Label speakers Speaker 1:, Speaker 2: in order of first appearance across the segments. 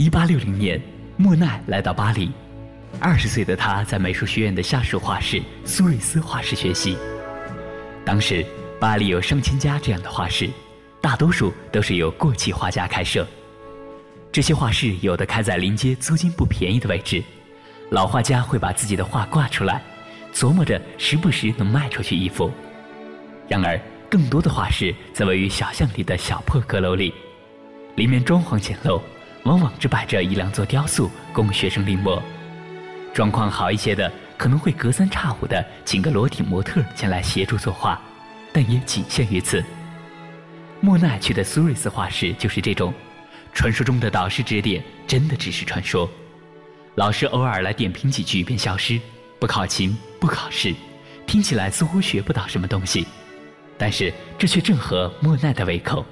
Speaker 1: 1860年，莫奈来到巴黎。二十岁的他在美术学院的下属画室苏瑞斯画室学习。当时，巴黎有上千家这样的画室，大多数都是由过气画家开设。这些画室有的开在临街租金不便宜的位置，老画家会把自己的画挂出来，琢磨着时不时能卖出去一幅。然而，更多的画室则位于小巷里的小破阁楼里，里面装潢简陋，往往只摆着一两座雕塑供学生临摹。状况好一些的，可能会隔三差五的请个裸体模特前来协助作画，但也仅限于此。莫奈去的苏瑞斯画室就是这种，传说中的导师指点真的只是传说，老师偶尔来点评几句便消失，不考勤不考试，听起来似乎学不到什么东西，但是这却正合莫奈的胃口。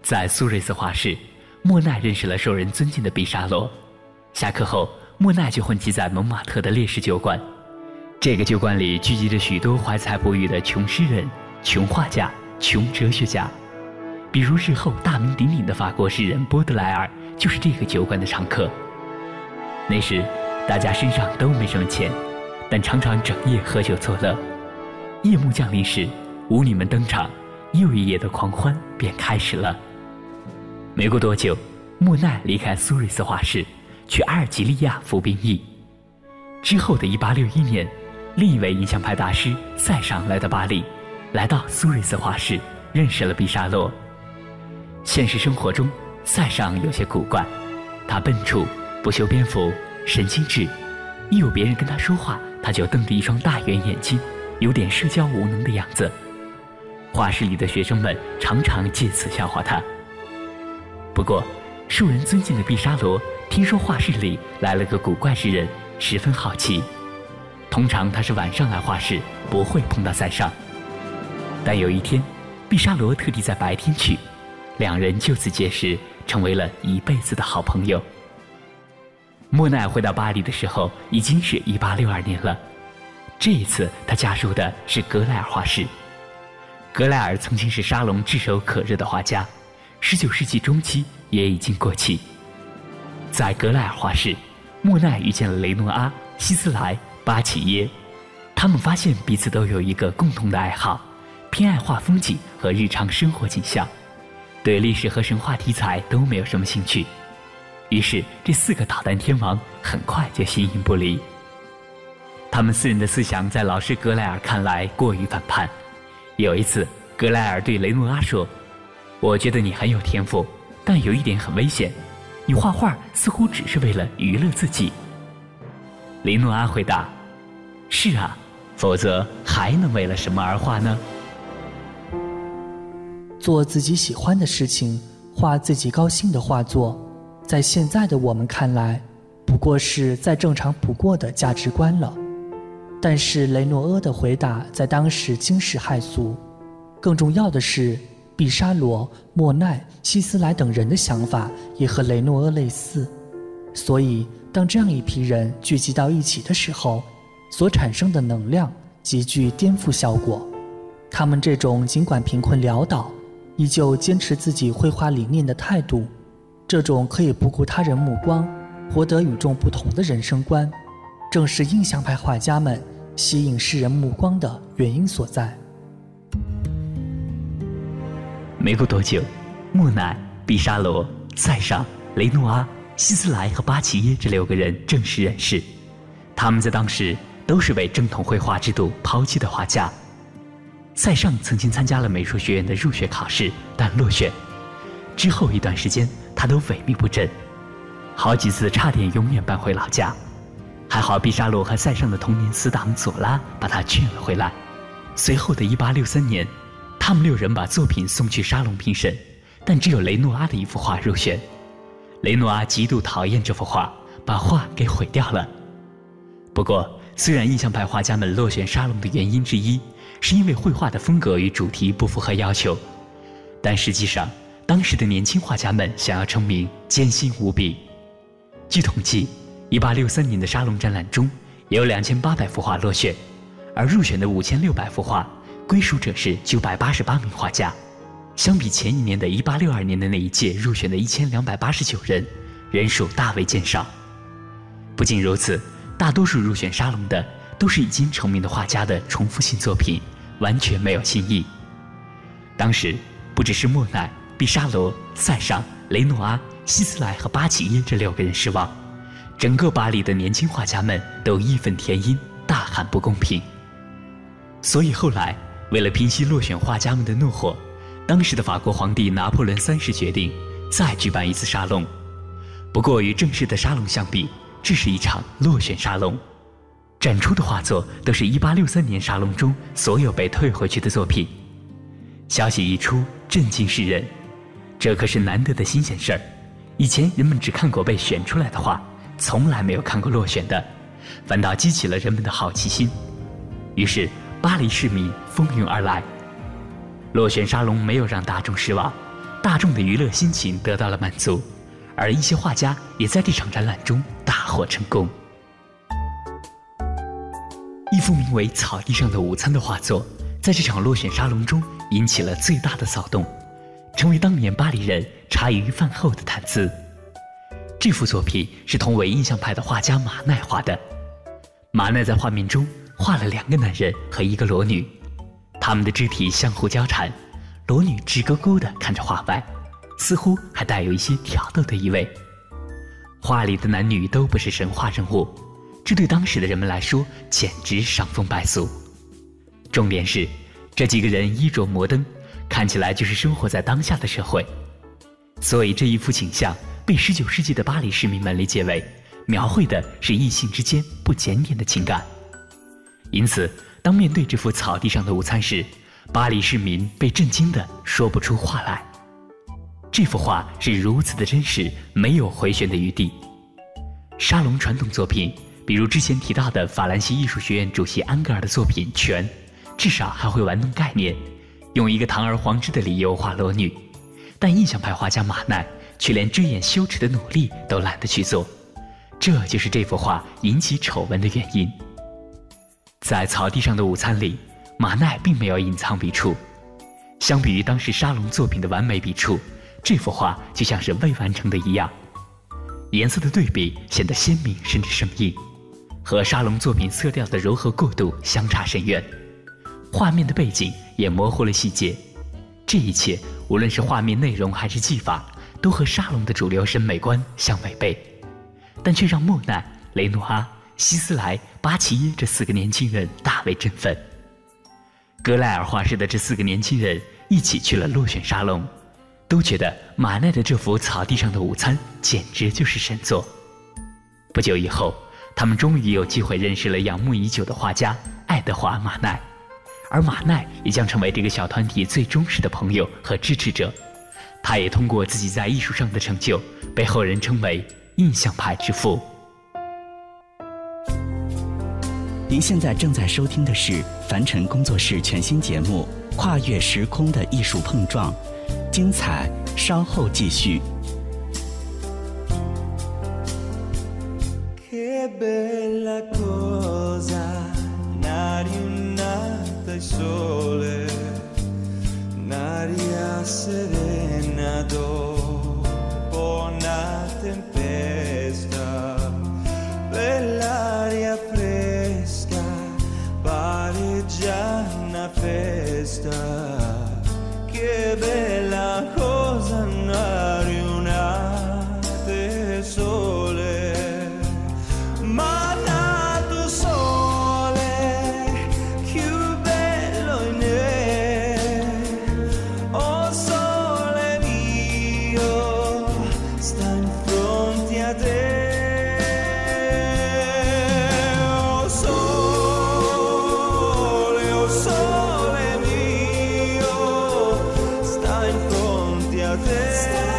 Speaker 1: 在苏瑞斯画室，莫奈认识了受人尊敬的毕沙罗，下课后。莫奈就混迹在蒙马特的烈士酒馆，这个酒馆里聚集着许多怀才不遇的穷诗人、穷画家、穷哲学家，比如日后大名鼎鼎的法国诗人波德莱尔就是这个酒馆的常客。那时，大家身上都没什么钱，但常常整夜喝酒作乐。夜幕降临时，舞女们登场，又一夜的狂欢便开始了。没过多久，莫奈离开苏瑞斯画室。去阿尔及利亚服兵役，之后的一八六一年，另一位印象派大师塞尚来到巴黎，来到苏瑞斯画室，认识了毕沙罗。现实生活中，塞尚有些古怪，他笨拙，不修边幅，神经质，一有别人跟他说话，他就瞪着一双大圆眼睛，有点社交无能的样子。画室里的学生们常常借此笑话他。不过，受人尊敬的毕沙罗。听说画室里来了个古怪之人，十分好奇。通常他是晚上来画室，不会碰到塞尚。但有一天，毕沙罗特地在白天去，两人就此结识，成为了一辈子的好朋友。莫奈回到巴黎的时候，已经是一八六二年了。这一次，他加入的是格莱尔画室。格莱尔曾经是沙龙炙手可热的画家，十九世纪中期也已经过气。在格莱尔画室，莫奈遇见了雷诺阿、希斯莱、巴齐耶，他们发现彼此都有一个共同的爱好，偏爱画风景和日常生活景象，对历史和神话题材都没有什么兴趣。于是，这四个捣蛋天王很快就形影不离。他们四人的思想在老师格莱尔看来过于反叛。有一次，格莱尔对雷诺阿说：“我觉得你很有天赋，但有一点很危险。”你画画似乎只是为了娱乐自己。雷诺阿回答：“是啊，否则还能为了什么而画呢？”
Speaker 2: 做自己喜欢的事情，画自己高兴的画作，在现在的我们看来，不过是再正常不过的价值观了。但是雷诺阿的回答在当时惊世骇俗。更重要的是。毕沙罗、莫奈、希斯莱等人的想法也和雷诺阿类似，所以当这样一批人聚集到一起的时候，所产生的能量极具颠覆效果。他们这种尽管贫困潦倒，依旧坚持自己绘画理念的态度，这种可以不顾他人目光，活得与众不同的人生观，正是印象派画家们吸引世人目光的原因所在。
Speaker 1: 没过多久，莫奈、毕沙罗、塞尚、雷诺阿、希斯莱和巴齐耶这六个人正式认识。他们在当时都是被正统绘画制度抛弃的画家。塞尚曾经参加了美术学院的入学考试，但落选。之后一段时间，他都萎靡不振，好几次差点永远搬回老家。还好毕沙罗和塞尚的童年死党佐拉把他劝了回来。随后的一八六三年。他们六人把作品送去沙龙评审，但只有雷诺阿的一幅画入选。雷诺阿极度讨厌这幅画，把画给毁掉了。不过，虽然印象派画家们落选沙龙的原因之一是因为绘画的风格与主题不符合要求，但实际上，当时的年轻画家们想要成名艰辛无比。据统计，1863年的沙龙展览中有2800幅画落选，而入选的5600幅画。归属者是九百八十八名画家，相比前一年的一八六二年的那一届入选的一千两百八十九人，人数大为减少。不仅如此，大多数入选沙龙的都是已经成名的画家的重复性作品，完全没有新意。当时，不只是莫奈、毕沙罗、塞尚、雷诺阿、希斯莱和巴齐耶这六个人失望，整个巴黎的年轻画家们都义愤填膺，大喊不公平。所以后来，为了平息落选画家们的怒火，当时的法国皇帝拿破仑三世决定再举办一次沙龙。不过与正式的沙龙相比，这是一场落选沙龙。展出的画作都是一八六三年沙龙中所有被退回去的作品。消息一出，震惊世人。这可是难得的新鲜事儿。以前人们只看过被选出来的画，从来没有看过落选的，反倒激起了人们的好奇心。于是。巴黎市民蜂拥而来，落选沙龙没有让大众失望，大众的娱乐心情得到了满足，而一些画家也在这场展览中大获成功。一幅名为《草地上的午餐》的画作，在这场落选沙龙中引起了最大的骚动，成为当年巴黎人茶余饭后的谈资。这幅作品是同为印象派的画家马奈画的，马奈在画面中。画了两个男人和一个裸女，他们的肢体相互交缠，裸女直勾勾地看着画外，似乎还带有一些挑逗的意味。画里的男女都不是神话人物，这对当时的人们来说简直伤风败俗。重点是，这几个人衣着摩登，看起来就是生活在当下的社会，所以这一幅景象被19世纪的巴黎市民们理解为，描绘的是异性之间不检点的情感。因此，当面对这幅草地上的午餐时，巴黎市民被震惊的说不出话来。这幅画是如此的真实，没有回旋的余地。沙龙传统作品，比如之前提到的法兰西艺术学院主席安格尔的作品《全》，至少还会玩弄概念，用一个堂而皇之的理由画裸女。但印象派画家马奈却连遮掩羞耻的努力都懒得去做，这就是这幅画引起丑闻的原因。在草地上的午餐里，马奈并没有隐藏笔触。相比于当时沙龙作品的完美笔触，这幅画就像是未完成的一样。颜色的对比显得鲜明甚至生硬，和沙龙作品色调的柔和过渡相差甚远。画面的背景也模糊了细节。这一切，无论是画面内容还是技法，都和沙龙的主流审美观相违背，但却让莫奈、雷诺阿。希斯莱、巴齐耶这四个年轻人大为振奋。格莱尔画室的这四个年轻人一起去了落选沙龙，都觉得马奈的这幅草地上的午餐简直就是神作。不久以后，他们终于有机会认识了仰慕已久的画家爱德华·马奈，而马奈也将成为这个小团体最忠实的朋友和支持者。他也通过自己在艺术上的成就，被后人称为“印象派之父”。
Speaker 3: 您现在正在收听的是凡尘工作室全新节目《跨越时空的艺术碰撞》，精彩稍后继续。
Speaker 4: hacer. en.